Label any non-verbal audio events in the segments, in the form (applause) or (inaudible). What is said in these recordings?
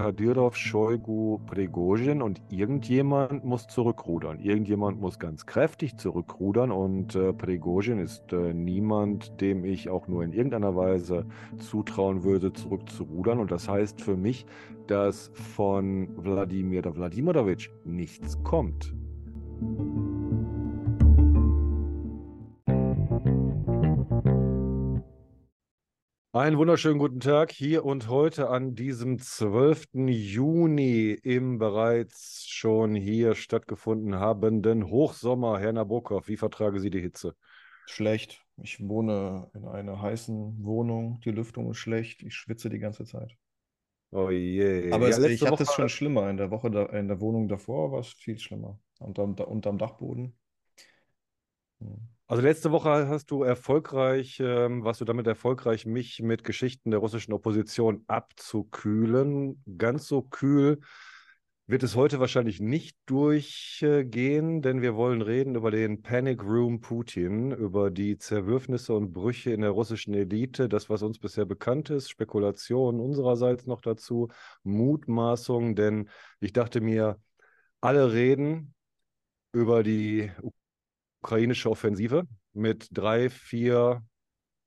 Kadyrov, Shoigu, Prigozhin und irgendjemand muss zurückrudern. Irgendjemand muss ganz kräftig zurückrudern und äh, Prigozhin ist äh, niemand, dem ich auch nur in irgendeiner Weise zutrauen würde, zurückzurudern. Und das heißt für mich, dass von Wladimir Wladimirovich nichts kommt. Einen wunderschönen guten Tag hier und heute an diesem 12. Juni im bereits schon hier stattgefunden habenden Hochsommer. Herr Nabokov, wie vertragen Sie die Hitze? Schlecht. Ich wohne in einer heißen Wohnung. Die Lüftung ist schlecht. Ich schwitze die ganze Zeit. Oh je. Aber ja, es, ich hatte das schon schlimmer. In der Woche da, in der Wohnung davor war es viel schlimmer. Unterm, unterm Dachboden. Hm. Also letzte Woche hast du erfolgreich, ähm, warst du damit erfolgreich, mich mit Geschichten der russischen Opposition abzukühlen. Ganz so kühl wird es heute wahrscheinlich nicht durchgehen, denn wir wollen reden über den Panic Room Putin, über die Zerwürfnisse und Brüche in der russischen Elite, das, was uns bisher bekannt ist, Spekulationen unsererseits noch dazu, Mutmaßungen, denn ich dachte mir, alle reden über die ukrainische Offensive mit drei, vier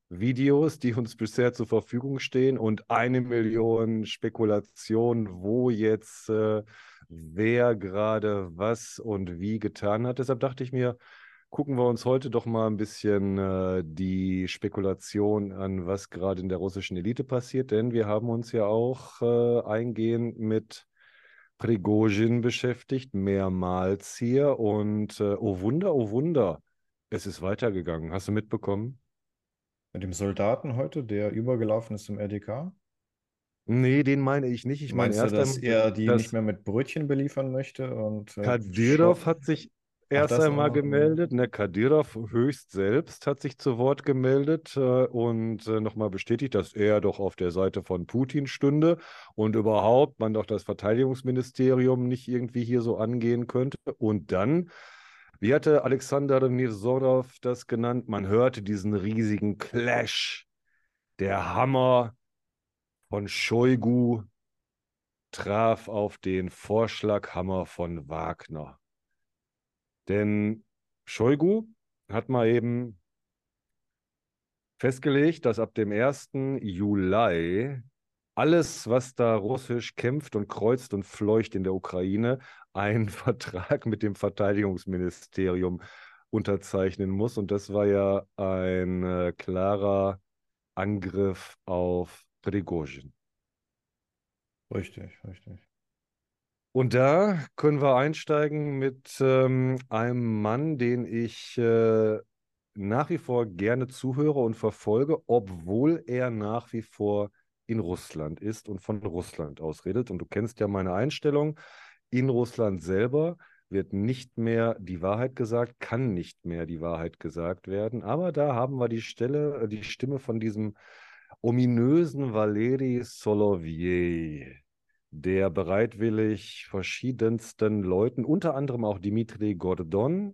Videos, die uns bisher zur Verfügung stehen und eine Million Spekulationen, wo jetzt äh, wer gerade was und wie getan hat. Deshalb dachte ich mir, gucken wir uns heute doch mal ein bisschen äh, die Spekulation an, was gerade in der russischen Elite passiert, denn wir haben uns ja auch äh, eingehend mit Prigozhin beschäftigt, mehrmals hier. Und äh, oh Wunder, oh Wunder, es ist weitergegangen. Hast du mitbekommen? Mit dem Soldaten heute, der übergelaufen ist zum RDK? Nee, den meine ich nicht. Ich meine erst, dass er die dass nicht mehr mit Brötchen beliefern möchte und äh, Kadyrov hat sich erst einmal gemeldet. Ne, Kadyrov höchst selbst hat sich zu Wort gemeldet äh, und äh, nochmal bestätigt, dass er doch auf der Seite von Putin stünde und überhaupt man doch das Verteidigungsministerium nicht irgendwie hier so angehen könnte. Und dann, wie hatte Alexander Nirsorov das genannt? Man hörte diesen riesigen Clash. Der Hammer von Shoigu traf auf den Vorschlaghammer von Wagner. Denn Shoigu hat mal eben festgelegt, dass ab dem 1. Juli alles, was da russisch kämpft und kreuzt und fleucht in der Ukraine, einen (laughs) Vertrag mit dem Verteidigungsministerium unterzeichnen muss. Und das war ja ein äh, klarer Angriff auf Prigozhin. Richtig, richtig. Und da können wir einsteigen mit ähm, einem Mann, den ich äh, nach wie vor gerne zuhöre und verfolge, obwohl er nach wie vor in Russland ist und von Russland aus redet. Und du kennst ja meine Einstellung. In Russland selber wird nicht mehr die Wahrheit gesagt, kann nicht mehr die Wahrheit gesagt werden. Aber da haben wir die Stelle, äh, die Stimme von diesem ominösen Valeri Solovier der bereitwillig verschiedensten Leuten, unter anderem auch Dimitri Gordon,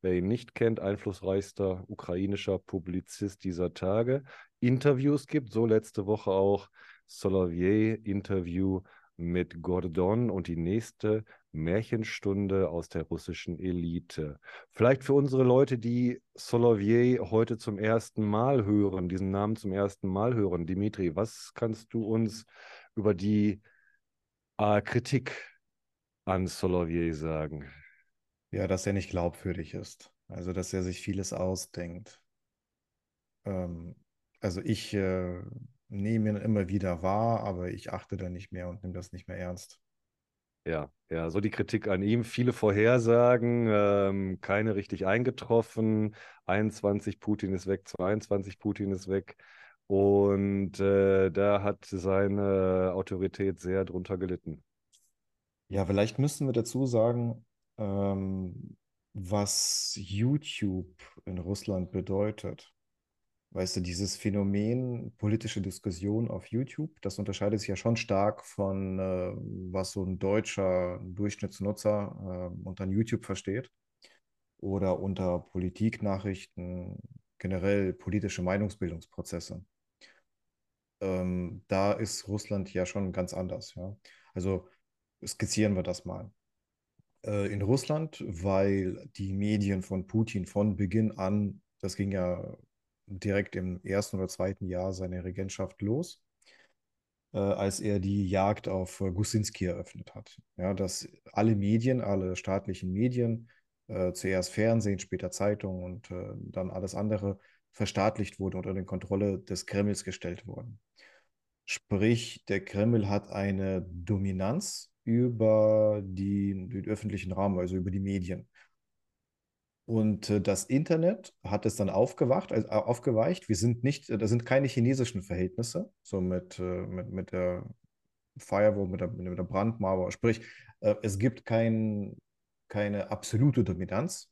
wer ihn nicht kennt, einflussreichster ukrainischer Publizist dieser Tage, Interviews gibt. So letzte Woche auch Solovier-Interview mit Gordon und die nächste Märchenstunde aus der russischen Elite. Vielleicht für unsere Leute, die Solovier heute zum ersten Mal hören, diesen Namen zum ersten Mal hören. Dimitri, was kannst du uns über die äh, Kritik an Solovier sagen? Ja, dass er nicht glaubwürdig ist. Also, dass er sich vieles ausdenkt. Ähm, also, ich äh, nehme ihn immer wieder wahr, aber ich achte da nicht mehr und nehme das nicht mehr ernst. Ja, ja, so die Kritik an ihm. Viele Vorhersagen, ähm, keine richtig eingetroffen. 21 Putin ist weg, 22 Putin ist weg. Und äh, da hat seine Autorität sehr drunter gelitten. Ja, vielleicht müssen wir dazu sagen, ähm, was YouTube in Russland bedeutet. Weißt du, dieses Phänomen politische Diskussion auf YouTube, das unterscheidet sich ja schon stark von, äh, was so ein deutscher Durchschnittsnutzer äh, unter YouTube versteht oder unter Politiknachrichten, generell politische Meinungsbildungsprozesse ähm, da ist Russland ja schon ganz anders, ja. Also skizzieren wir das mal. Äh, in Russland, weil die Medien von Putin von Beginn an, das ging ja direkt im ersten oder zweiten Jahr seiner Regentschaft los, äh, als er die Jagd auf Gusinski eröffnet hat. Ja, dass alle Medien, alle staatlichen Medien, äh, zuerst Fernsehen, später Zeitung und äh, dann alles andere verstaatlicht wurden unter die Kontrolle des Kremls gestellt wurden. Sprich, der Kreml hat eine Dominanz über die, den öffentlichen Raum, also über die Medien. Und äh, das Internet hat es dann aufgewacht, also, äh, aufgeweicht. Wir sind nicht, da sind keine chinesischen Verhältnisse, so mit, äh, mit, mit der Firewall, mit der, mit der Brandmauer. Sprich, äh, es gibt kein, keine absolute Dominanz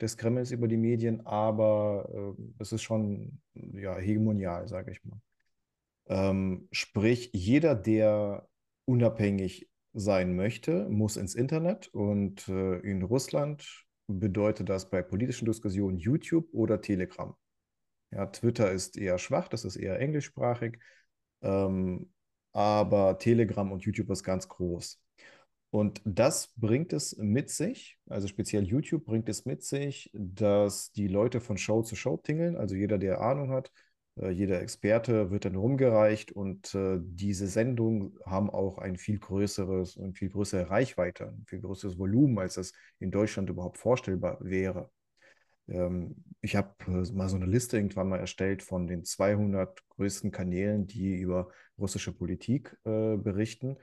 des Kremls über die Medien, aber äh, es ist schon ja, hegemonial, sage ich mal. Ähm, sprich, jeder, der unabhängig sein möchte, muss ins Internet und äh, in Russland bedeutet das bei politischen Diskussionen YouTube oder Telegram. Ja, Twitter ist eher schwach, das ist eher englischsprachig, ähm, aber Telegram und YouTube ist ganz groß. Und das bringt es mit sich, also speziell YouTube bringt es mit sich, dass die Leute von Show zu Show tingeln, also jeder, der Ahnung hat, jeder Experte wird dann rumgereicht und äh, diese Sendungen haben auch ein viel größeres und viel größere Reichweite, ein viel größeres Volumen, als es in Deutschland überhaupt vorstellbar wäre. Ähm, ich habe äh, mal so eine Liste irgendwann mal erstellt von den 200 größten Kanälen, die über russische Politik äh, berichten.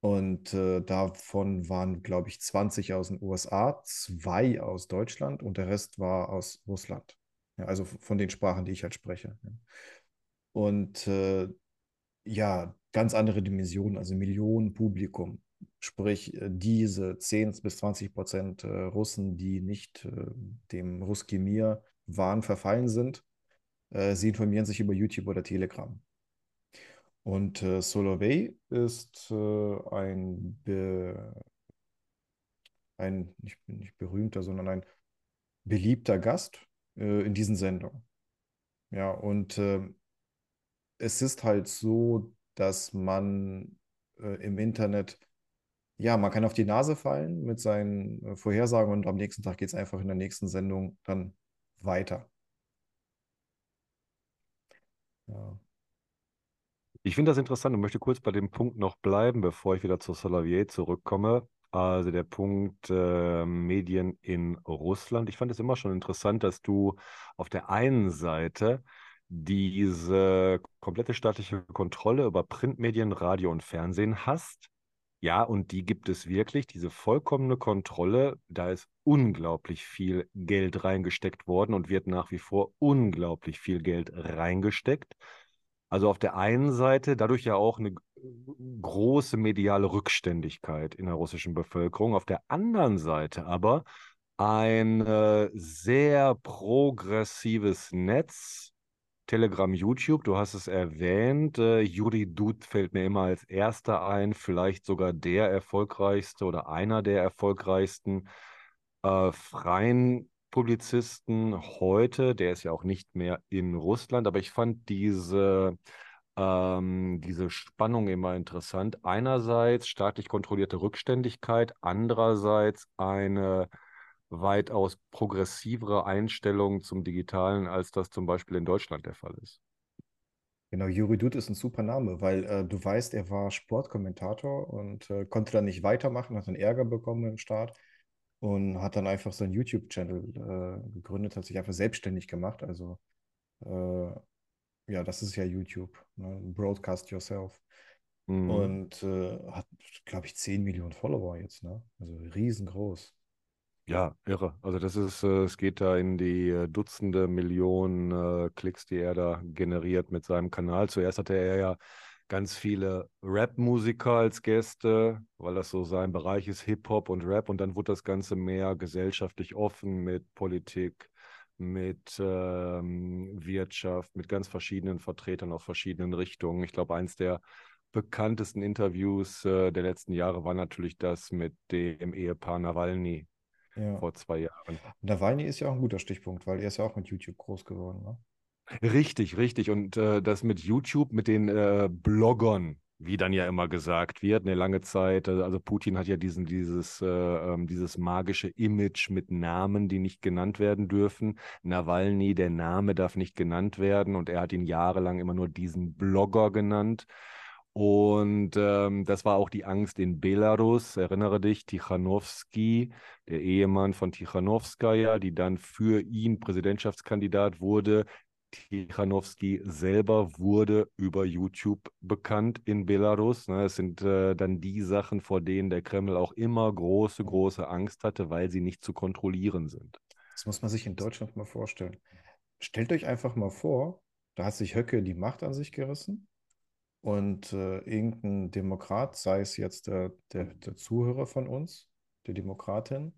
Und äh, davon waren, glaube ich, 20 aus den USA, zwei aus Deutschland und der Rest war aus Russland. Ja, also von den Sprachen, die ich halt spreche. Und äh, ja, ganz andere Dimensionen, also Millionen Publikum. Sprich, äh, diese 10 bis 20 Prozent äh, Russen, die nicht äh, dem Ruski Mir Wahn verfallen sind, sie informieren sich über YouTube oder Telegram. Und äh, Solovey ist äh, ein, ein nicht, nicht berühmter, sondern ein beliebter Gast äh, in diesen Sendungen. Ja, und äh, es ist halt so, dass man äh, im Internet, ja, man kann auf die Nase fallen mit seinen äh, Vorhersagen und am nächsten Tag geht es einfach in der nächsten Sendung dann weiter. Ja. Ich finde das interessant und möchte kurz bei dem Punkt noch bleiben, bevor ich wieder zu Solavier zurückkomme. Also der Punkt äh, Medien in Russland. Ich fand es immer schon interessant, dass du auf der einen Seite diese komplette staatliche Kontrolle über Printmedien, Radio und Fernsehen hast. Ja, und die gibt es wirklich, diese vollkommene Kontrolle. Da ist unglaublich viel Geld reingesteckt worden und wird nach wie vor unglaublich viel Geld reingesteckt. Also auf der einen Seite dadurch ja auch eine große mediale Rückständigkeit in der russischen Bevölkerung. Auf der anderen Seite aber ein äh, sehr progressives Netz, Telegram, YouTube, du hast es erwähnt. Äh, Juri Dud fällt mir immer als erster ein, vielleicht sogar der erfolgreichste oder einer der erfolgreichsten äh, freien Publizisten heute. Der ist ja auch nicht mehr in Russland, aber ich fand diese ähm, diese Spannung immer interessant. Einerseits staatlich kontrollierte Rückständigkeit, andererseits eine weitaus progressivere Einstellung zum Digitalen, als das zum Beispiel in Deutschland der Fall ist. Genau, Juri Dud ist ein super Name, weil äh, du weißt, er war Sportkommentator und äh, konnte dann nicht weitermachen, hat dann Ärger bekommen im Start und hat dann einfach seinen YouTube-Channel äh, gegründet, hat sich einfach selbstständig gemacht. Also äh, ja, das ist ja YouTube, ne? Broadcast Yourself. Mhm. Und äh, hat, glaube ich, 10 Millionen Follower jetzt, ne? Also riesengroß. Ja, irre. Also das ist, äh, es geht da in die äh, Dutzende Millionen äh, Klicks, die er da generiert mit seinem Kanal. Zuerst hatte er ja ganz viele Rap-Musiker als Gäste, weil das so sein Bereich ist, Hip-Hop und Rap. Und dann wurde das Ganze mehr gesellschaftlich offen mit Politik, mit ähm, Wirtschaft, mit ganz verschiedenen Vertretern aus verschiedenen Richtungen. Ich glaube, eins der bekanntesten Interviews äh, der letzten Jahre war natürlich das mit dem Ehepaar Nawalny ja. vor zwei Jahren. Nawalny ist ja auch ein guter Stichpunkt, weil er ist ja auch mit YouTube groß geworden. Ne? Richtig, richtig. Und äh, das mit YouTube, mit den äh, Bloggern, wie dann ja immer gesagt wird, eine lange Zeit. Also, also Putin hat ja diesen, dieses, äh, ähm, dieses magische Image mit Namen, die nicht genannt werden dürfen. Nawalny, der Name darf nicht genannt werden und er hat ihn jahrelang immer nur diesen Blogger genannt. Und ähm, das war auch die Angst in Belarus. Erinnere dich, Tichanowski, der Ehemann von Tichanowskaja, die dann für ihn Präsidentschaftskandidat wurde, Tichanowski selber wurde über YouTube bekannt in Belarus. Ne? Es sind äh, dann die Sachen, vor denen der Kreml auch immer große, große Angst hatte, weil sie nicht zu kontrollieren sind. Das muss man sich in Deutschland mal vorstellen. Stellt euch einfach mal vor, da hat sich Höcke die Macht an sich gerissen und äh, irgendein Demokrat, sei es jetzt der, der, der Zuhörer von uns, die Demokratin,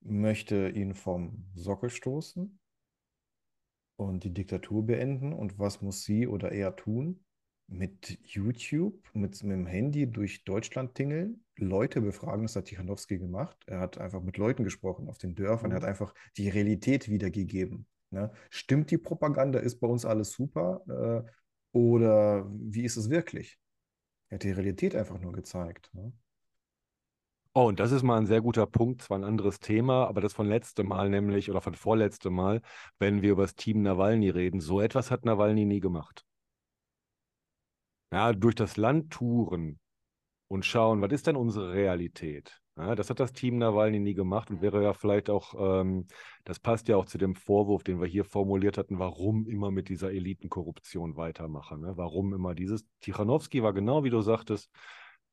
möchte ihn vom Sockel stoßen und die Diktatur beenden. Und was muss sie oder er tun? Mit YouTube, mit, mit dem Handy durch Deutschland tingeln, Leute befragen, das hat Tichanowski gemacht. Er hat einfach mit Leuten gesprochen auf den Dörfern, er hat mhm. einfach die Realität wiedergegeben. Ne? Stimmt die Propaganda, ist bei uns alles super? Äh, oder wie ist es wirklich? Er hat die Realität einfach nur gezeigt. Ne? Oh, und das ist mal ein sehr guter Punkt, zwar ein anderes Thema, aber das von letztem Mal nämlich oder von vorletztem Mal, wenn wir über das Team Nawalny reden. So etwas hat Nawalny nie gemacht. Ja, durch das Land touren und schauen, was ist denn unsere Realität? Ja, das hat das Team Nawalny nie gemacht und wäre ja vielleicht auch, ähm, das passt ja auch zu dem Vorwurf, den wir hier formuliert hatten, warum immer mit dieser Elitenkorruption weitermachen. Ne? Warum immer dieses? Tichanowski war genau wie du sagtest,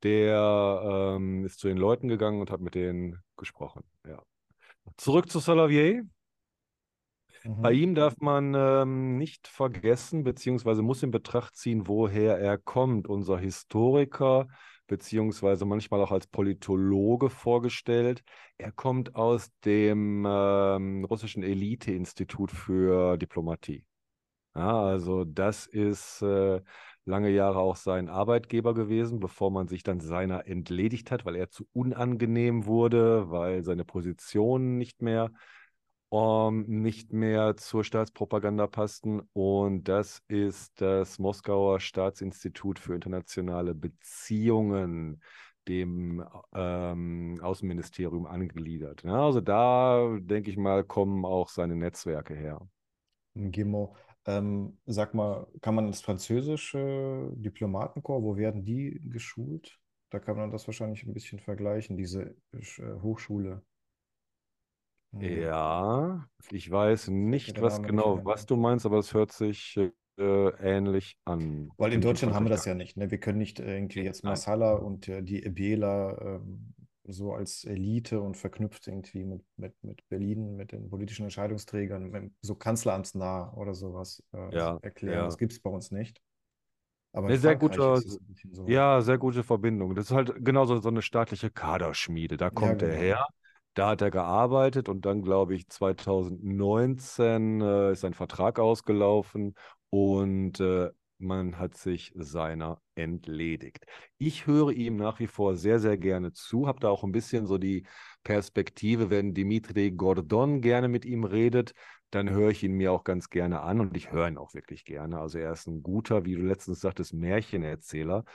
der ähm, ist zu den Leuten gegangen und hat mit denen gesprochen. Ja. Zurück zu Salavier. Mhm. Bei ihm darf man ähm, nicht vergessen, beziehungsweise muss in Betracht ziehen, woher er kommt. Unser Historiker, beziehungsweise manchmal auch als Politologe vorgestellt. Er kommt aus dem ähm, russischen Elite-Institut für Diplomatie. Ja, also das ist äh, lange Jahre auch sein Arbeitgeber gewesen, bevor man sich dann seiner entledigt hat, weil er zu unangenehm wurde, weil seine Positionen nicht mehr um, ähm, nicht mehr zur Staatspropaganda passten. Und das ist das Moskauer Staatsinstitut für internationale Beziehungen, dem ähm, Außenministerium angegliedert. Ja, also da, denke ich mal, kommen auch seine Netzwerke her. Gimo, ähm, sag mal, kann man das französische Diplomatenkorps, wo werden die geschult? Da kann man das wahrscheinlich ein bisschen vergleichen, diese äh, Hochschule. Hm. Ja, ich weiß nicht, was genau, was du meinst, aber es hört sich äh, ähnlich an. Weil in Deutschland haben wir das ja nicht. Ne? Wir können nicht irgendwie jetzt Masala und äh, die Ebela ähm, so als Elite und verknüpft irgendwie mit, mit, mit Berlin, mit den politischen Entscheidungsträgern, so kanzleramtsnah oder sowas äh, ja, erklären. Ja. Das gibt es bei uns nicht. Aber eine sehr gute, so. ja, sehr gute Verbindung. Das ist halt genauso so eine staatliche Kaderschmiede. Da kommt ja, genau. er her, da hat er gearbeitet und dann, glaube ich, 2019 äh, ist sein Vertrag ausgelaufen und äh, man hat sich seiner entledigt. Ich höre ihm nach wie vor sehr, sehr gerne zu, habe da auch ein bisschen so die Perspektive, wenn Dimitri Gordon gerne mit ihm redet, dann höre ich ihn mir auch ganz gerne an und ich höre ihn auch wirklich gerne. Also er ist ein guter, wie du letztens sagtest, Märchenerzähler.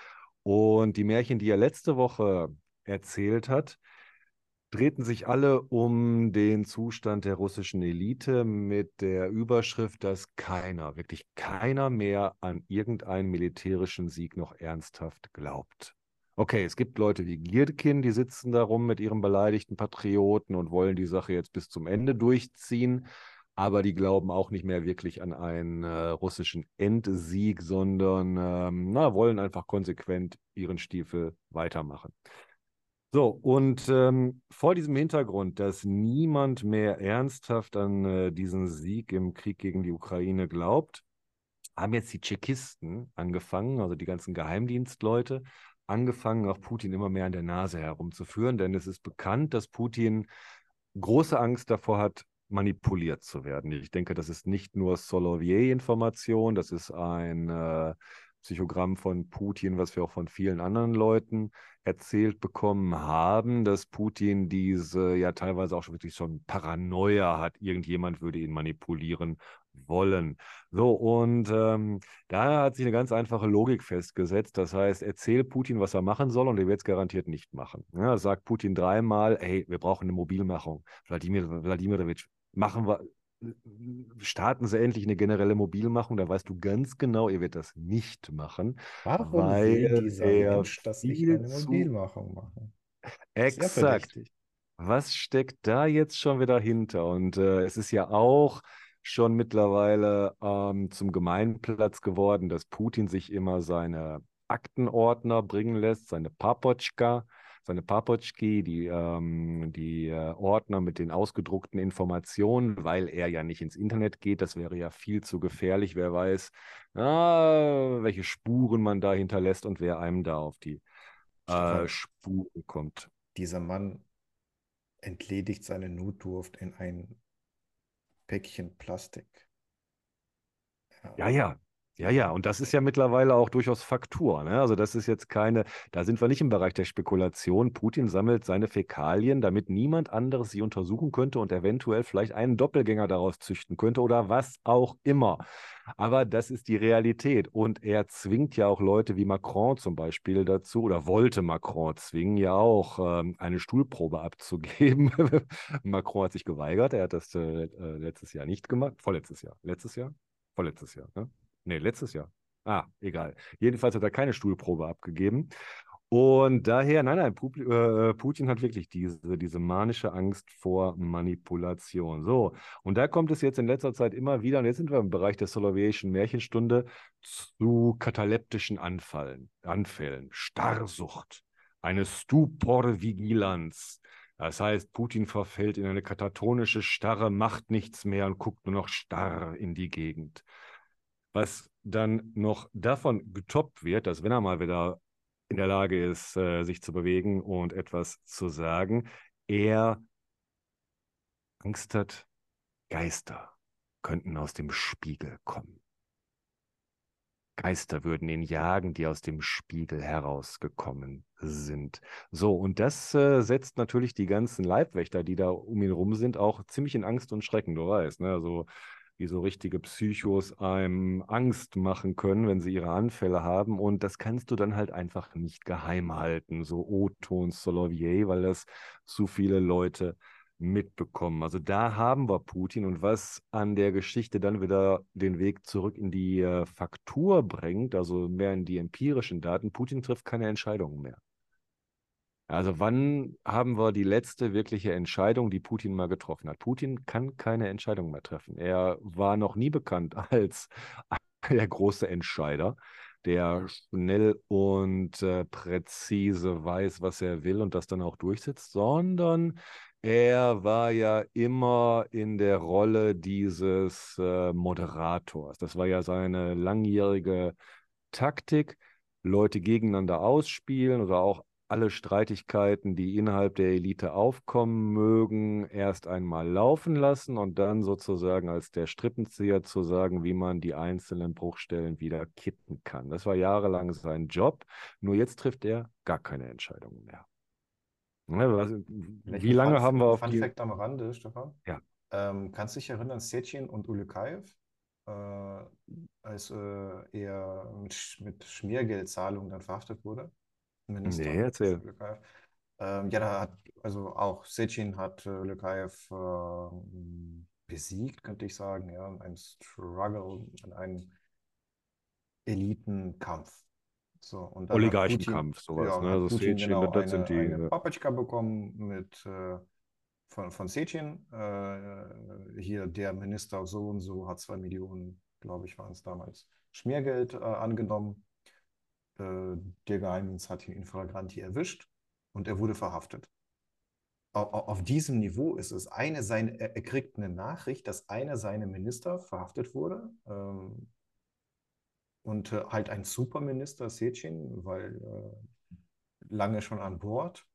Und die Märchen, die er letzte Woche erzählt hat, drehten sich alle um den Zustand der russischen Elite mit der Überschrift, dass keiner, wirklich keiner mehr an irgendeinen militärischen Sieg noch ernsthaft glaubt. Okay, es gibt Leute wie Gierkin, die sitzen da rum mit ihrem beleidigten Patrioten und wollen die Sache jetzt bis zum Ende durchziehen, aber die glauben auch nicht mehr wirklich an einen äh, russischen Endsieg, sondern ähm, na, wollen einfach konsequent ihren Stiefel weitermachen. So, und ähm, vor diesem Hintergrund, dass niemand mehr ernsthaft an äh, diesen Sieg im Krieg gegen die Ukraine glaubt, haben jetzt die Tschechisten angefangen, also die ganzen Geheimdienstleute, angefangen, auch Putin immer mehr an der Nase herumzuführen, denn es ist bekannt, dass Putin große Angst davor hat, manipuliert zu werden. Ich denke, das ist nicht nur Solovier-Information, das ist ein äh, Psychogramm von Putin, was wir auch von vielen anderen Leuten erzählt bekommen haben, dass Putin diese ja teilweise auch schon wirklich schon Paranoia hat, irgendjemand würde ihn manipulieren wollen. So, und ähm, da hat sich eine ganz einfache Logik festgesetzt. Das heißt, erzähl Putin, was er machen soll, und er wird es garantiert nicht machen. Ja, sagt Putin dreimal, hey, wir brauchen eine Mobilmachung. Wladimir Wladimirovich, machen wir, starten Sie endlich eine generelle Mobilmachung, da weißt du ganz genau, ihr wird das nicht machen. Warum weil will dieser er Mensch, dass ich viel eine Mobilmachung mache? Sehr Exakt. Was steckt da jetzt schon wieder hinter? Und äh, es ist ja auch schon mittlerweile ähm, zum Gemeinplatz geworden, dass Putin sich immer seine Aktenordner bringen lässt, seine Papotschka, seine Papotschki, die, ähm, die äh, Ordner mit den ausgedruckten Informationen, weil er ja nicht ins Internet geht. Das wäre ja viel zu gefährlich. Wer weiß, ah, welche Spuren man da hinterlässt und wer einem da auf die äh, Spuren kommt. dieser Mann entledigt seine Notdurft in ein Päckchen Plastik. Ja, ja. Ja, ja, und das ist ja mittlerweile auch durchaus Faktur. Ne? Also das ist jetzt keine, da sind wir nicht im Bereich der Spekulation. Putin sammelt seine Fäkalien, damit niemand anderes sie untersuchen könnte und eventuell vielleicht einen Doppelgänger daraus züchten könnte oder was auch immer. Aber das ist die Realität. Und er zwingt ja auch Leute wie Macron zum Beispiel dazu, oder wollte Macron zwingen, ja auch ähm, eine Stuhlprobe abzugeben. (laughs) Macron hat sich geweigert. Er hat das äh, äh, letztes Jahr nicht gemacht. Vorletztes Jahr. Letztes Jahr? Vorletztes Jahr, ne? Nee, letztes Jahr. Ah, egal. Jedenfalls hat er keine Stuhlprobe abgegeben. Und daher, nein, nein, äh, Putin hat wirklich diese, diese manische Angst vor Manipulation. So, und da kommt es jetzt in letzter Zeit immer wieder, und jetzt sind wir im Bereich der Soloveitschen Märchenstunde, zu kataleptischen Anfallen, Anfällen, Starrsucht, eine Stuporvigilanz. Das heißt, Putin verfällt in eine katatonische Starre, macht nichts mehr und guckt nur noch starr in die Gegend. Was dann noch davon getoppt wird, dass wenn er mal wieder in der Lage ist, äh, sich zu bewegen und etwas zu sagen, er Angst hat, Geister könnten aus dem Spiegel kommen. Geister würden ihn jagen, die aus dem Spiegel herausgekommen sind. So, und das äh, setzt natürlich die ganzen Leibwächter, die da um ihn rum sind, auch ziemlich in Angst und Schrecken, du weißt, ne? Also wie so richtige Psychos einem Angst machen können, wenn sie ihre Anfälle haben. Und das kannst du dann halt einfach nicht geheim halten, so Otto und Solovier, weil das zu viele Leute mitbekommen. Also da haben wir Putin und was an der Geschichte dann wieder den Weg zurück in die äh, Faktur bringt, also mehr in die empirischen Daten. Putin trifft keine Entscheidungen mehr. Also wann haben wir die letzte wirkliche Entscheidung, die Putin mal getroffen hat? Putin kann keine Entscheidung mehr treffen. Er war noch nie bekannt (laughs) als der große Entscheider, der schnell und äh, präzise weiß, was er will und das dann auch durchsetzt, sondern er war ja immer in der Rolle dieses äh, Moderators. Das war ja seine langjährige Taktik, Leute gegeneinander ausspielen oder auch alle Streitigkeiten, die innerhalb der Elite aufkommen mögen, erst einmal laufen lassen und dann sozusagen als der Strippenzieher zu sagen, wie man die einzelnen Bruchstellen wieder kitten kann. Das war jahrelang sein Job. Nur jetzt trifft er gar keine Entscheidungen mehr. Ne, was, wie lange Fun, haben wir auf Fun die. Fact am Rande, Stefan? Ja. Ähm, kannst du dich erinnern, Sechin und Ulekaev, äh, als äh, er mit, Sch- mit Schmiergeldzahlungen dann verhaftet wurde? Minister Nee, erzähl. Ähm, ja, da hat, also auch Sechin hat äh, Ulekaev ähm, besiegt, könnte ich sagen, ja, in einem Struggle, in einem Elitenkampf. So, und dann Oligarchenkampf, sowas. ja, Ne? Also Putin Sechin, genau das sind die. eine. Papatschka bekommen mit äh, von, von Sechin. Äh, hier der Minister so und so hat zwei Millionen, glaube ich, waren es damals, Schmiergeld äh, angenommen. Äh, der Geheimdienst hat ihn in flagranti erwischt und er wurde verhaftet. Au- au- Auf diesem Niveau ist es eine seine, er kriegt eine Nachricht, dass einer seiner Minister verhaftet wurde. Ähm, und äh, halt ein Superminister, Sechin, weil äh, lange schon an Bord,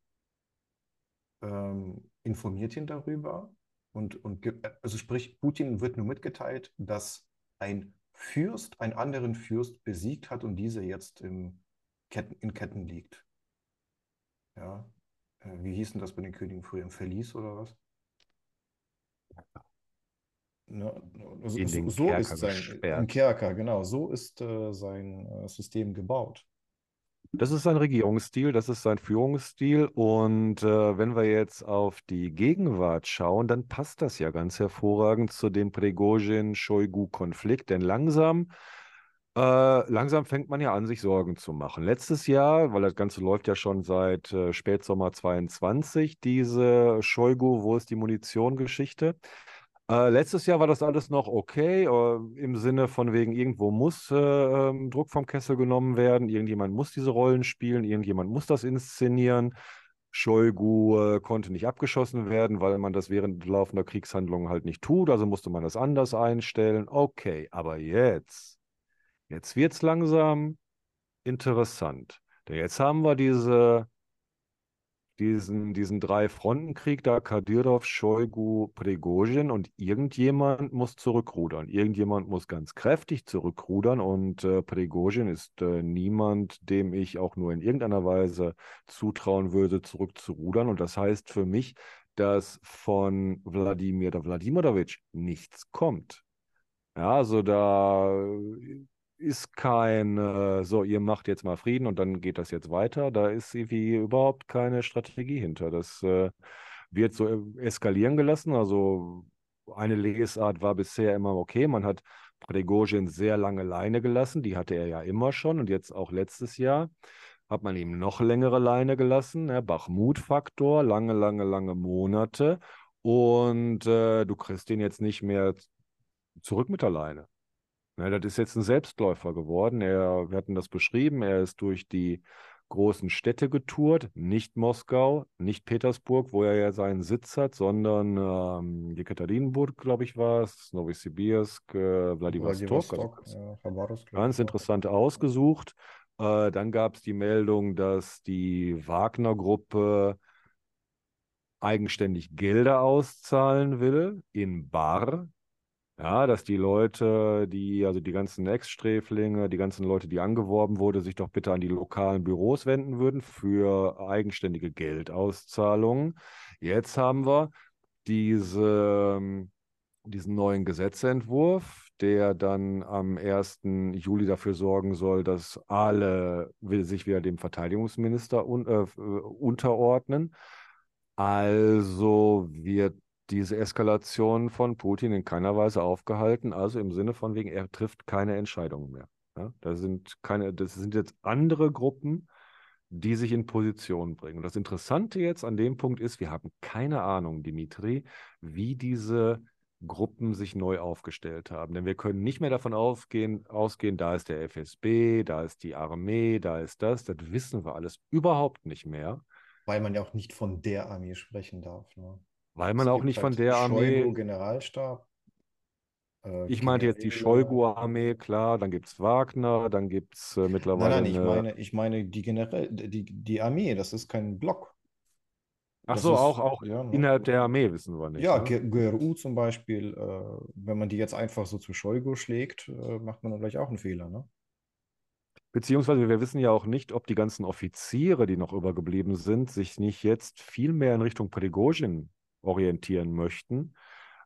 ähm, informiert ihn darüber. Und, und gibt- also sprich, Putin wird nur mitgeteilt, dass ein Fürst einen anderen Fürst besiegt hat und dieser jetzt im Ketten, in Ketten liegt. Ja. Äh, Wie hieß denn das bei den Königen früher? Im Verlies oder was? Ne? So, In so, Kerker ist sein. Kerker, genau, so ist äh, sein äh, System gebaut. Das ist sein Regierungsstil, das ist sein Führungsstil. Und äh, wenn wir jetzt auf die Gegenwart schauen, dann passt das ja ganz hervorragend zu dem Prigozhin-Shoigu-Konflikt. Denn langsam, äh, langsam fängt man ja an, sich Sorgen zu machen. Letztes Jahr, weil das Ganze läuft ja schon seit äh, Spätsommer 22, diese Shoigu, wo ist die Munition-Geschichte? Äh, letztes Jahr war das alles noch okay, äh, im Sinne von wegen, irgendwo muss äh, ähm, Druck vom Kessel genommen werden, irgendjemand muss diese Rollen spielen, irgendjemand muss das inszenieren. Shoigu äh, konnte nicht abgeschossen werden, weil man das während laufender Kriegshandlungen halt nicht tut, also musste man das anders einstellen. Okay, aber jetzt, jetzt wird es langsam interessant. Denn jetzt haben wir diese diesen, diesen Drei-Fronten-Krieg da, Kadyrov, Shoigu, Prigozhin und irgendjemand muss zurückrudern. Irgendjemand muss ganz kräftig zurückrudern und äh, Prigozhin ist äh, niemand, dem ich auch nur in irgendeiner Weise zutrauen würde, zurückzurudern. Und das heißt für mich, dass von Wladimir oder Wladimirovich nichts kommt. Ja, also da ist kein, äh, so, ihr macht jetzt mal Frieden und dann geht das jetzt weiter. Da ist irgendwie überhaupt keine Strategie hinter. Das äh, wird so eskalieren gelassen. Also eine Lesart war bisher immer okay. Man hat Prigozhin sehr lange Leine gelassen. Die hatte er ja immer schon und jetzt auch letztes Jahr hat man ihm noch längere Leine gelassen. Ne? Bachmut-Faktor, lange, lange, lange Monate. Und äh, du kriegst ihn jetzt nicht mehr zurück mit der Leine. Ja, das ist jetzt ein Selbstläufer geworden. Er, wir hatten das beschrieben, er ist durch die großen Städte getourt, nicht Moskau, nicht Petersburg, wo er ja seinen Sitz hat, sondern ähm, Jekaterinburg, glaube ich, war es, Novosibirsk, äh, Vladivostok. Also ganz, ja, ganz interessant ausgesucht. Äh, dann gab es die Meldung, dass die Wagner-Gruppe eigenständig Gelder auszahlen will in Bar, ja, dass die Leute, die, also die ganzen Ex-Sträflinge, die ganzen Leute, die angeworben wurden, sich doch bitte an die lokalen Büros wenden würden für eigenständige Geldauszahlungen. Jetzt haben wir diese, diesen neuen Gesetzentwurf, der dann am 1. Juli dafür sorgen soll, dass alle sich wieder dem Verteidigungsminister un, äh, unterordnen. Also wird diese Eskalation von Putin in keiner Weise aufgehalten. Also im Sinne von wegen, er trifft keine Entscheidungen mehr. Ja, da sind keine, das sind jetzt andere Gruppen, die sich in Position bringen. Und das Interessante jetzt an dem Punkt ist, wir haben keine Ahnung, Dimitri, wie diese Gruppen sich neu aufgestellt haben. Denn wir können nicht mehr davon ausgehen, ausgehen, da ist der FSB, da ist die Armee, da ist das. Das wissen wir alles überhaupt nicht mehr. Weil man ja auch nicht von der Armee sprechen darf. Ne? Weil man es auch nicht halt von der Armee. Shoigu Generalstab. Äh, ich meinte jetzt die Shoigu-Armee, klar, dann gibt es Wagner, dann gibt es äh, mittlerweile. Nein, nein, ich meine, ich meine die, Generell, die, die Armee, das ist kein Block. Ach das so, ist, auch, auch ja, ne? innerhalb der Armee wissen wir nicht. Ja, ne? GRU zum Beispiel, äh, wenn man die jetzt einfach so zu Shoigu schlägt, äh, macht man dann gleich auch einen Fehler, ne? Beziehungsweise wir wissen ja auch nicht, ob die ganzen Offiziere, die noch übergeblieben sind, sich nicht jetzt viel mehr in Richtung Prigozhin orientieren möchten.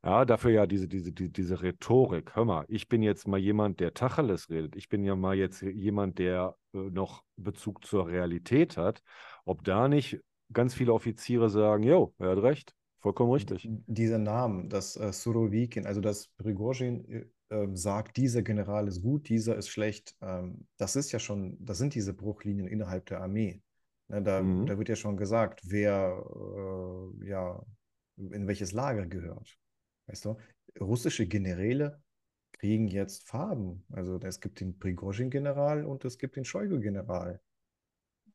Ja, dafür ja diese, diese, diese, diese Rhetorik. Hör mal, ich bin jetzt mal jemand, der Tacheles redet. Ich bin ja mal jetzt jemand, der äh, noch Bezug zur Realität hat. Ob da nicht ganz viele Offiziere sagen, jo, er hat recht, vollkommen richtig. Diese Namen, das äh, Surovikin, also das Prigozhin äh, ähm, sagt, dieser General ist gut, dieser ist schlecht, ähm, das ist ja schon, das sind diese Bruchlinien innerhalb der Armee. Ne, da, mhm. da wird ja schon gesagt, wer äh, ja in welches Lager gehört. Weißt du, russische Generäle kriegen jetzt Farben. Also es gibt den Prigozhin-General und es gibt den Shoigu-General.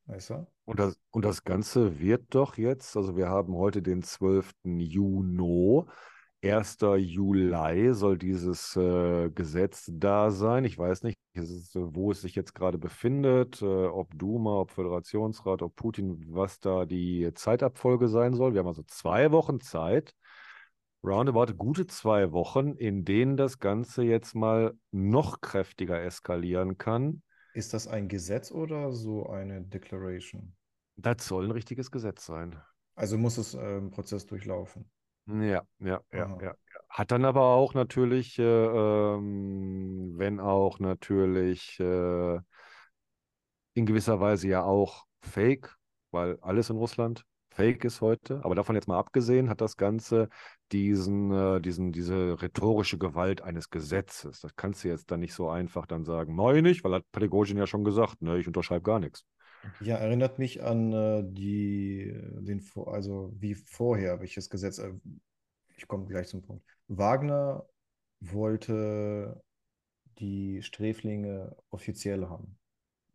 Weißt du? Und das, und das Ganze wird doch jetzt, also wir haben heute den 12. Juni, 1. Juli soll dieses äh, Gesetz da sein. Ich weiß nicht, ist, wo es sich jetzt gerade befindet, äh, ob Duma, ob Föderationsrat, ob Putin, was da die Zeitabfolge sein soll. Wir haben also zwei Wochen Zeit, roundabout gute zwei Wochen, in denen das Ganze jetzt mal noch kräftiger eskalieren kann. Ist das ein Gesetz oder so eine Declaration? Das soll ein richtiges Gesetz sein. Also muss es äh, im Prozess durchlaufen. Ja, ja, ja, ja, ja. hat dann aber auch natürlich, äh, ähm, wenn auch natürlich äh, in gewisser Weise ja auch Fake, weil alles in Russland Fake ist heute. Aber davon jetzt mal abgesehen, hat das Ganze diesen, äh, diesen, diese rhetorische Gewalt eines Gesetzes. Das kannst du jetzt dann nicht so einfach dann sagen, neu nicht, weil hat Prigozhin ja schon gesagt, ne, ich unterschreibe gar nichts. Ja, erinnert mich an äh, die, den, also wie vorher, welches Gesetz, äh, ich komme gleich zum Punkt. Wagner wollte die Sträflinge offiziell haben.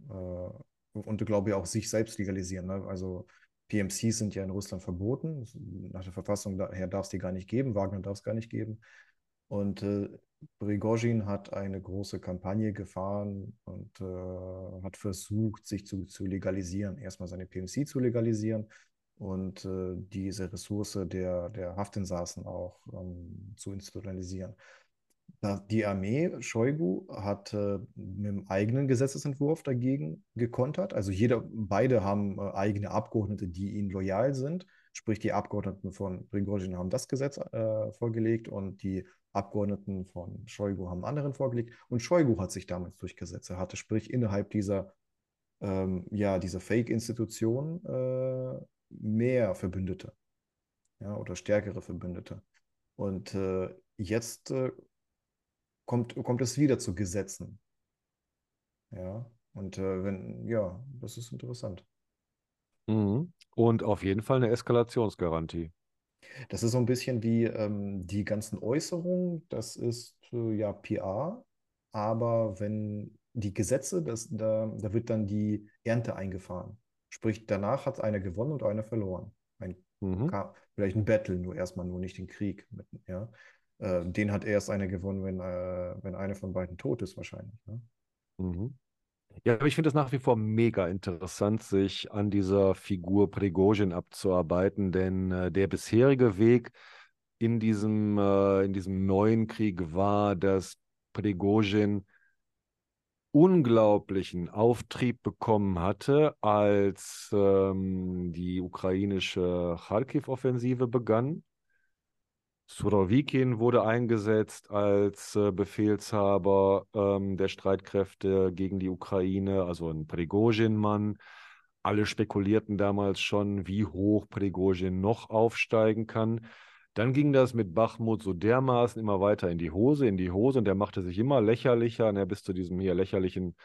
Äh, und glaube ich auch sich selbst legalisieren. Ne? Also PMCs sind ja in Russland verboten. Nach der Verfassung daher darf es die gar nicht geben. Wagner darf es gar nicht geben. Und äh, Prigozhin hat eine große Kampagne gefahren und äh, hat versucht, sich zu, zu legalisieren. Erstmal seine PMC zu legalisieren und äh, diese Ressource der, der Haftinsassen auch ähm, zu institutionalisieren. Die Armee, Shoigu, hat äh, mit einem eigenen Gesetzesentwurf dagegen gekontert. Also jeder, beide haben äh, eigene Abgeordnete, die ihnen loyal sind. Sprich, die Abgeordneten von Prigozhin haben das Gesetz äh, vorgelegt und die Abgeordneten von Shoigu haben anderen vorgelegt. Und Shoigu hat sich damals durchgesetzt. Er hatte, sprich, innerhalb dieser, ähm, ja, dieser Fake-Institution äh, mehr Verbündete. Ja, oder stärkere Verbündete. Und äh, jetzt äh, kommt, kommt es wieder zu Gesetzen. Ja, und äh, wenn, ja, das ist interessant. Mhm. Und auf jeden Fall eine Eskalationsgarantie. Das ist so ein bisschen wie ähm, die ganzen Äußerungen, das ist äh, ja PR, aber wenn die Gesetze, das, da, da wird dann die Ernte eingefahren. Sprich, danach hat einer gewonnen und einer verloren. Ein, mhm. Vielleicht ein Battle, nur erstmal nur nicht den Krieg. Mit, ja? Äh, den hat erst einer gewonnen, wenn, äh, wenn einer von beiden tot ist, wahrscheinlich. Ne? Mhm. Ja, aber ich finde es nach wie vor mega interessant, sich an dieser Figur Prigozhin abzuarbeiten, denn äh, der bisherige Weg in diesem, äh, in diesem neuen Krieg war, dass Prigozhin unglaublichen Auftrieb bekommen hatte, als ähm, die ukrainische Kharkiv-Offensive begann. Surovikin wurde eingesetzt als äh, Befehlshaber ähm, der Streitkräfte gegen die Ukraine, also ein Prigozhin-Mann. Alle spekulierten damals schon, wie hoch Prigozhin noch aufsteigen kann. Dann ging das mit Bachmut so dermaßen immer weiter in die Hose, in die Hose und er machte sich immer lächerlicher, ne, bis zu diesem hier lächerlichen,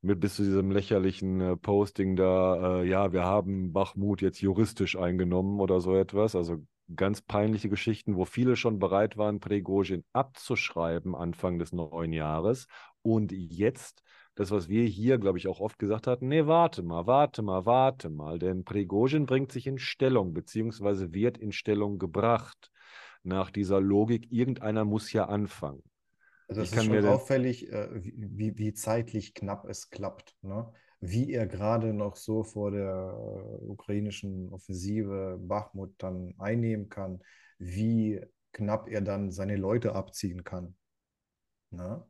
mit bis zu diesem lächerlichen äh, Posting da, äh, ja, wir haben Bachmut jetzt juristisch eingenommen oder so etwas. Also ganz peinliche Geschichten, wo viele schon bereit waren, Prigozhin abzuschreiben Anfang des neuen Jahres. Und jetzt, das, was wir hier, glaube ich, auch oft gesagt hatten, nee, warte mal, warte mal, warte mal, denn Prigozhin bringt sich in Stellung, beziehungsweise wird in Stellung gebracht. Nach dieser Logik, irgendeiner muss ja anfangen. Also es ist schon auffällig, äh, wie, wie zeitlich knapp es klappt. Ne? Wie er gerade noch so vor der äh, ukrainischen Offensive Bachmut dann einnehmen kann, wie knapp er dann seine Leute abziehen kann. Na?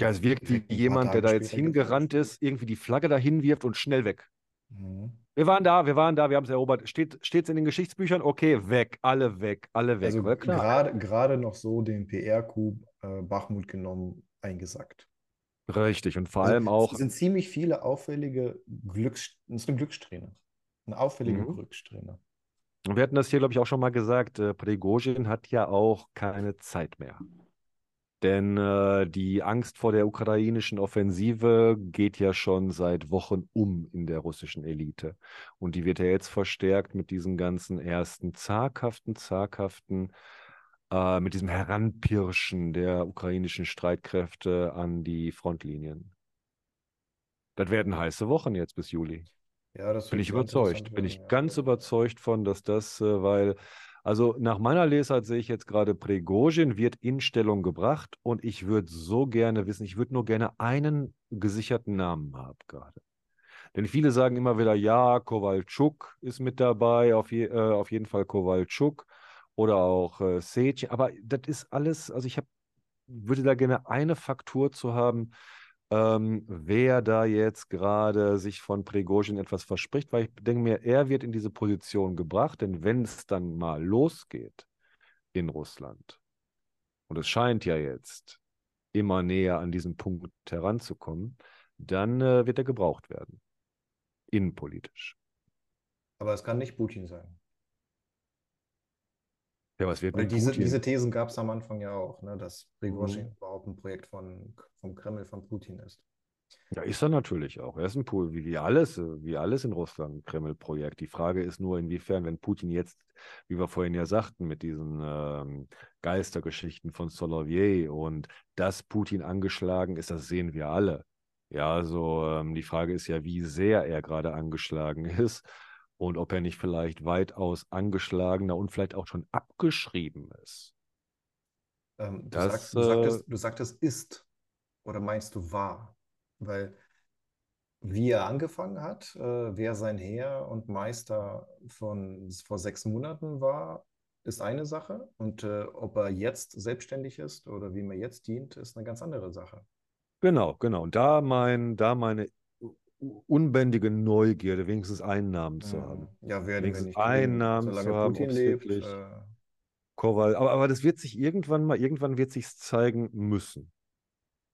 Ja, es wirkt wie jemand, der da jetzt hingerannt ist, irgendwie die Flagge dahin wirft und schnell weg. Mhm. Wir waren da, wir waren da, wir haben es erobert. Steht es in den Geschichtsbüchern? Okay, weg, alle weg, alle weg. Also gerade noch so den PR-Coup äh, Bachmut genommen, eingesackt. Richtig, und vor also, allem auch. Es sind ziemlich viele auffällige Glücks... Es ist eine Glückssträhne. Eine auffällige mhm. Glückssträhne. Wir hatten das hier, glaube ich, auch schon mal gesagt. Äh, Prigozhin hat ja auch keine Zeit mehr. Denn äh, die Angst vor der ukrainischen Offensive geht ja schon seit Wochen um in der russischen Elite. Und die wird ja jetzt verstärkt mit diesen ganzen ersten zaghaften, zaghaften äh, mit diesem Heranpirschen der ukrainischen Streitkräfte an die Frontlinien. Das werden heiße Wochen jetzt bis Juli. Ja, das bin ich überzeugt. Bin ich ja. ganz überzeugt von, dass das, äh, weil, also nach meiner Lesart sehe ich jetzt gerade, Prigozhin wird in Stellung gebracht und ich würde so gerne wissen, ich würde nur gerne einen gesicherten Namen haben gerade. Denn viele sagen immer wieder, ja, Kowalczuk ist mit dabei, auf, je, äh, auf jeden Fall Kowalczuk oder auch äh, Sage. Aber das ist alles, also ich hab, würde da gerne eine Faktur zu haben, ähm, wer da jetzt gerade sich von Prigozhin etwas verspricht, weil ich denke mir, er wird in diese Position gebracht, denn wenn es dann mal losgeht, in Russland, und es scheint ja jetzt immer näher an diesen Punkt heranzukommen, dann äh, wird er gebraucht werden. Innenpolitisch. Aber es kann nicht Putin sein. Ja, was wird mit diese, Putin? diese Thesen gab es am Anfang ja auch, ne, dass Prigozhin Mhm. überhaupt ein Projekt von, vom Kreml, von Putin ist. Ja, ist er natürlich auch. Er ist ein Pool, wie, wie alles, wie alles in Russland, ein Kreml-Projekt. Die Frage ist nur, inwiefern, wenn Putin jetzt, wie wir vorhin ja sagten, mit diesen ähm, Geistergeschichten von Solovey und dass Putin angeschlagen ist, das sehen wir alle. Ja, also ähm, die Frage ist ja, wie sehr er gerade angeschlagen (laughs) ist und ob er nicht vielleicht weitaus angeschlagener und vielleicht auch schon abgeschrieben ist. Ähm, du, Das, sagst, du, äh, sagtest, du sagtest ist oder meinst du war? Weil wie er angefangen hat, äh, wer sein Herr und Meister von vor sechs Monaten war, ist eine Sache. Und äh, ob er jetzt selbstständig ist oder wie er jetzt dient, ist eine ganz andere Sache. Genau, genau. Und da mein, da meine unbändige Neugierde, wenigstens einen Namen zu haben. Mhm. Ja, werden Wenigstens einen Namen zu haben, Putin lebt. wirklich- Äh, Kowal, aber, aber das wird sich irgendwann mal, irgendwann wird sich zeigen müssen.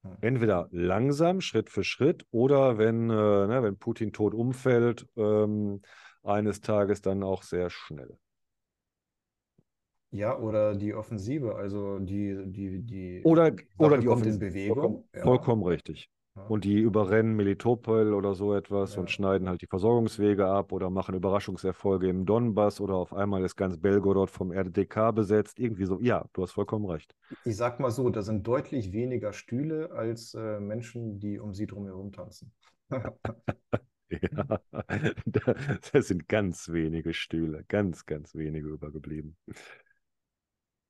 Hm. Entweder langsam, Schritt für Schritt, oder wenn, äh, ne, wenn Putin tot umfällt, ähm, eines Tages dann auch sehr schnell. ja, oder die Offensive, also die, die, die Oder, Sache oder die kommt in Offensive. Bewegung. Vollkommen, Ja. vollkommen richtig. Und die überrennen Melitopol oder so etwas Ja. und schneiden halt die Versorgungswege ab oder machen Überraschungserfolge im Donbass oder auf einmal ist ganz Belgorod vom RDK besetzt. Irgendwie so. Ja, du hast vollkommen recht. Ich sag mal so, da sind deutlich weniger Stühle als äh, Menschen, die um sie drumherum tanzen. (laughs) Ja, (laughs) da- das sind ganz wenige Stühle, ganz, ganz wenige übergeblieben.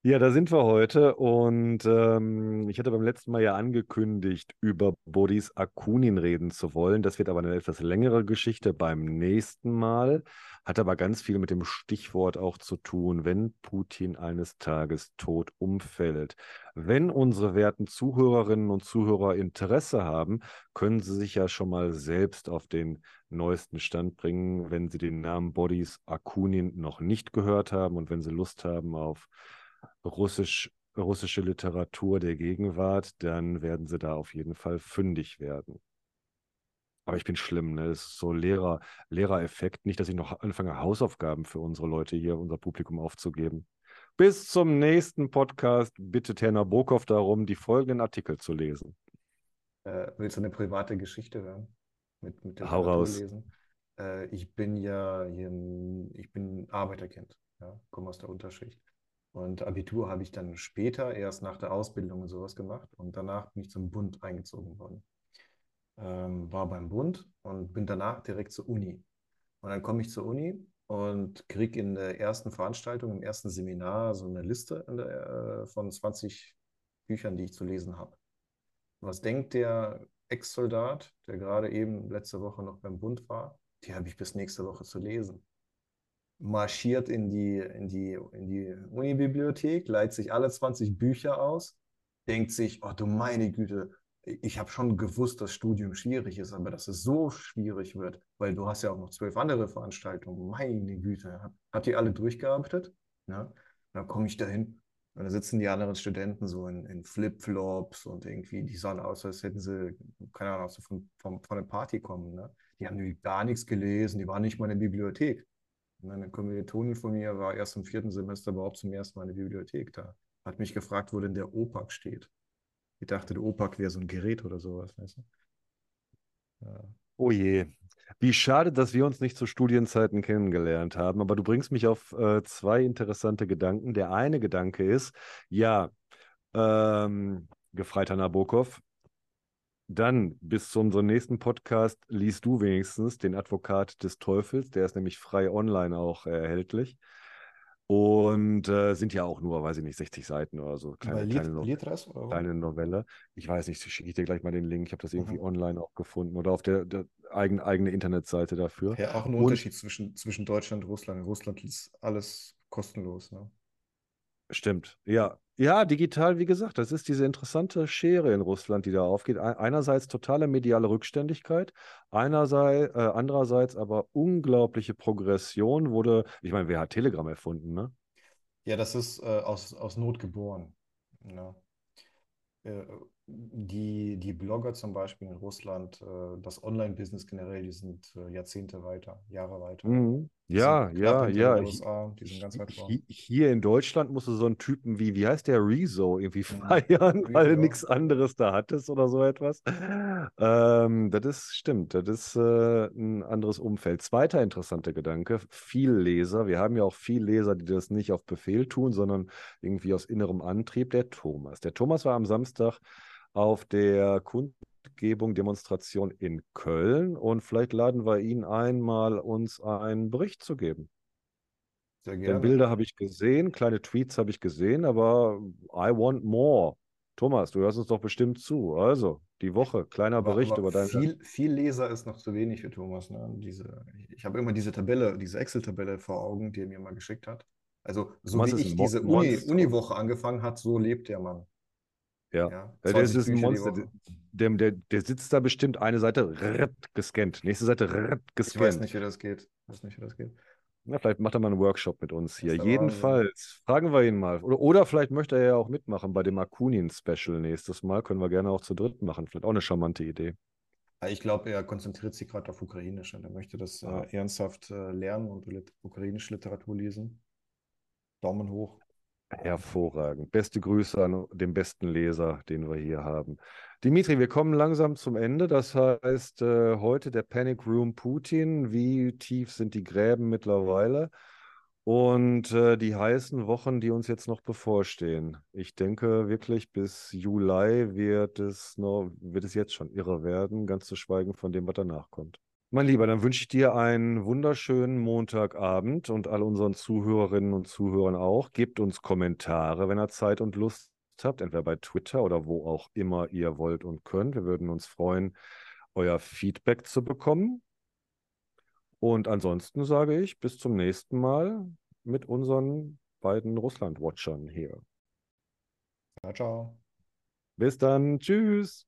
Ja, da sind wir heute und ähm, ich hatte beim letzten Mal ja angekündigt, über Boris Akunin reden zu wollen. Das wird aber eine etwas längere Geschichte beim nächsten Mal, hat aber ganz viel mit dem Stichwort auch zu tun, wenn Putin eines Tages tot umfällt. Wenn unsere werten Zuhörerinnen und Zuhörer Interesse haben, können sie sich ja schon mal selbst auf den neuesten Stand bringen, wenn sie den Namen Boris Akunin noch nicht gehört haben und wenn sie Lust haben auf Russisch, russische Literatur der Gegenwart, dann werden sie da auf jeden Fall fündig werden. Aber ich bin schlimm, ne? Das ist so Lehrer, Lehrereffekt. Nicht, dass ich noch anfange, Hausaufgaben für unsere Leute hier, unser Publikum aufzugeben. Bis zum nächsten Podcast bittet Herr Nabokov darum, die folgenden Artikel zu lesen. Äh, willst du eine private Geschichte hören? Mit, mit Hau raus. Literaturlesen? Äh, ich bin ja hier, ein- ich bin Arbeiterkind, ja, komme aus der Unterschicht. Und Abitur habe ich dann später, erst nach der Ausbildung und sowas gemacht. Und danach bin ich zum Bund eingezogen worden. Ähm, war beim Bund und bin danach direkt zur Uni. Und dann komme ich zur Uni und kriege in der ersten Veranstaltung, im ersten Seminar so eine Liste der, äh, von 20 Büchern, die ich zu lesen habe. Was denkt der Ex-Soldat, der gerade eben letzte Woche noch beim Bund war? Die habe ich bis nächste Woche zu lesen. Marschiert in die, in die, in die Unibibliothek, leiht sich alle 20 Bücher aus, denkt sich, oh du meine Güte, ich habe schon gewusst, dass Studium schwierig ist, aber dass es so schwierig wird, weil du hast ja auch noch zwölf andere Veranstaltungen. Meine Güte, habt, habt ihr alle durchgearbeitet? Ja? Dann komme ich dahin und da sitzen die anderen Studenten so in, in Flipflops und irgendwie, die sahen aus, als hätten sie, keine Ahnung, so von, von, von einer Party kommen. Ne? Die haben gar nichts gelesen, die waren nicht mal in der Bibliothek. Und eine Kommilitonin von mir war erst im vierten Semester überhaupt zum ersten Mal in der Bibliothek da. Hat mich gefragt, wo denn der OPAC steht. Ich dachte, der OPAC wäre so ein Gerät oder sowas, weißt du? Ja. Oh je. Wie schade, dass wir uns nicht zu Studienzeiten kennengelernt haben, aber du bringst mich auf äh, zwei interessante Gedanken. Der eine Gedanke ist, ja, ähm, Gefreiter Nabokov, dann bis zu unserem nächsten Podcast liest du wenigstens den Advokat des Teufels, der ist nämlich frei online auch erhältlich. Und äh, sind ja auch nur, weiß ich nicht, 60 Seiten oder so. Kleine, Bei kleine, Lied, No- oder kleine Novelle. Ich weiß nicht, schicke ich dir gleich mal den Link. Ich habe das irgendwie Mhm. online auch gefunden oder auf der, der eigen, eigene Internetseite dafür. Ja, auch ein Und- Unterschied zwischen, zwischen Deutschland und Russland. In Russland ist alles kostenlos. Ne? Stimmt, ja. Ja, digital, wie gesagt, das ist diese interessante Schere in Russland, die da aufgeht. Ein- Einerseits totale mediale Rückständigkeit, einerseits, äh, andererseits aber unglaubliche Progression wurde, ich meine, wer hat Telegram erfunden, ne? Ja, das ist äh, aus, aus Not geboren. Ja. Äh, die, die Blogger zum Beispiel in Russland, äh, das Online-Business generell, die sind äh, Jahrzehnte weiter, Jahre weiter. Mhm. Ja, ja, ja. USA, die sind ganz hi- weit vor. hi- Hier in Deutschland musst du so einen Typen wie, wie heißt der, Rezo irgendwie Mhm. feiern, (laughs) weil du nichts anderes da hattest oder so etwas. Ähm, das ist, stimmt, das ist äh, ein anderes Umfeld. Zweiter interessanter Gedanke, viel Leser. Wir haben ja auch viel Leser, die das nicht auf Befehl tun, sondern irgendwie aus innerem Antrieb. Der Thomas. Der Thomas war am Samstag auf der Kundgebung, Demonstration in Köln und vielleicht laden wir ihn ein, mal uns einen Bericht zu geben. Sehr Denn gerne. Bilder habe ich gesehen, kleine Tweets habe ich gesehen, aber I want more. Thomas, du hörst uns doch bestimmt zu. Also, die Woche, kleiner Aber, Bericht aber über deine. viel, viel Leser ist noch zu wenig für Thomas. Ne? Diese, ich ich habe immer diese Tabelle, diese Excel-Tabelle vor Augen, die er mir mal geschickt hat. Also, so Thomas wie ich diese. Uniwoche angefangen hat, so lebt der Mann. Ja, Ja, Ja, der 20 ist ein Monster. Der, der, der sitzt da bestimmt eine Seite rrrt, gescannt, nächste Seite rrrt, Ich weiß gescannt. nicht, wie das geht. Ich weiß nicht, wie das geht. Na, vielleicht macht er mal einen Workshop mit uns Das hier. Jedenfalls fragen wir ihn mal. Oder, oder vielleicht möchte er ja auch mitmachen bei dem Akunin-Special nächstes Mal. Können wir gerne auch zu dritt machen. Vielleicht auch eine charmante Idee. Ich glaube, er konzentriert sich gerade auf Ukrainisch und er möchte das Ah. äh, ernsthaft äh, lernen und ukrainische Literatur lesen. Daumen hoch. Hervorragend. Beste Grüße an den besten Leser, den wir hier haben. Dimitri, wir kommen langsam zum Ende. Das heißt, äh, heute der Panic Room Putin. Wie tief sind die Gräben mittlerweile? Und äh, die heißen Wochen, die uns jetzt noch bevorstehen. Ich denke wirklich, bis Juli wird es noch, wird es jetzt schon irre werden, ganz zu schweigen von dem, was danach kommt. Mein Lieber, dann wünsche ich dir einen wunderschönen Montagabend und all unseren Zuhörerinnen und Zuhörern auch. Gebt uns Kommentare, wenn ihr Zeit und Lust habt, entweder bei Twitter oder wo auch immer ihr wollt und könnt. Wir würden uns freuen, euer Feedback zu bekommen. Und ansonsten sage ich bis zum nächsten Mal mit unseren beiden Russland-Watchern hier. Ciao, ciao. Bis dann. Tschüss.